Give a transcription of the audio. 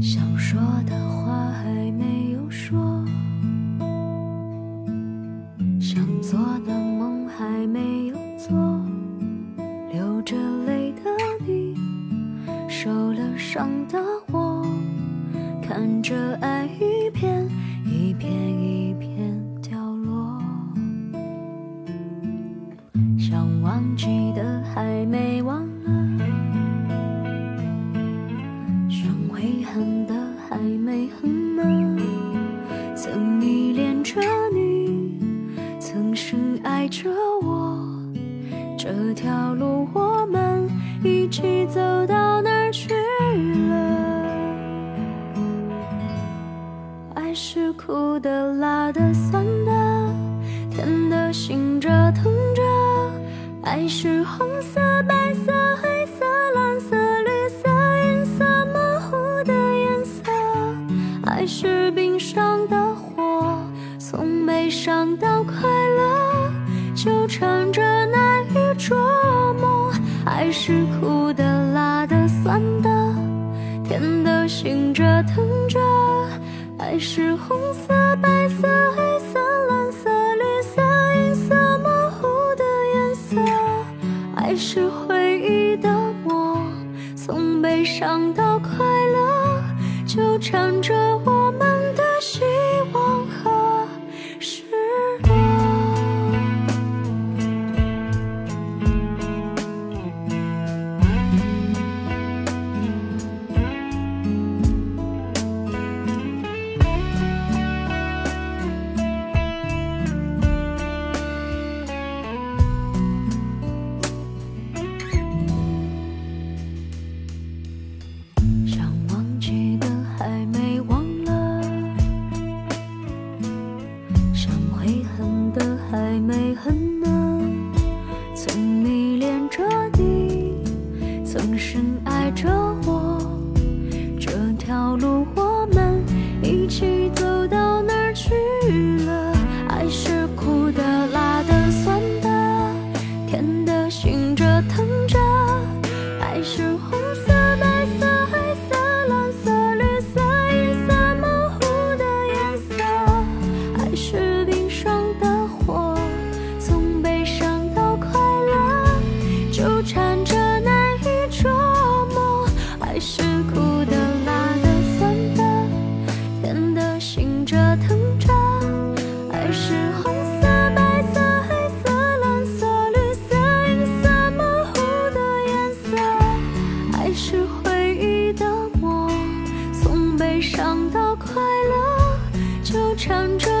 想说的话还没有说，想做的梦还没有做，流着泪的你，受了伤的我，看着爱一片一片一片凋落，想忘记的还没忘了。悔恨的还没恨呢，曾依恋着你，曾深爱着我，这条路我们一起走到哪儿去了？爱是苦的、辣的、酸的，甜的、醒着、疼着。爱是红色、白色、黑纠缠着难以捉摸。爱是苦的、辣的、酸的，甜的、醒着、疼着。爱是红色、白色、黑色、蓝色、绿色、银色，模糊的颜色。爱是回忆的魔，从悲伤到快乐，纠缠着我这条路，我们一起走到哪儿去？悲伤到快乐，纠缠着。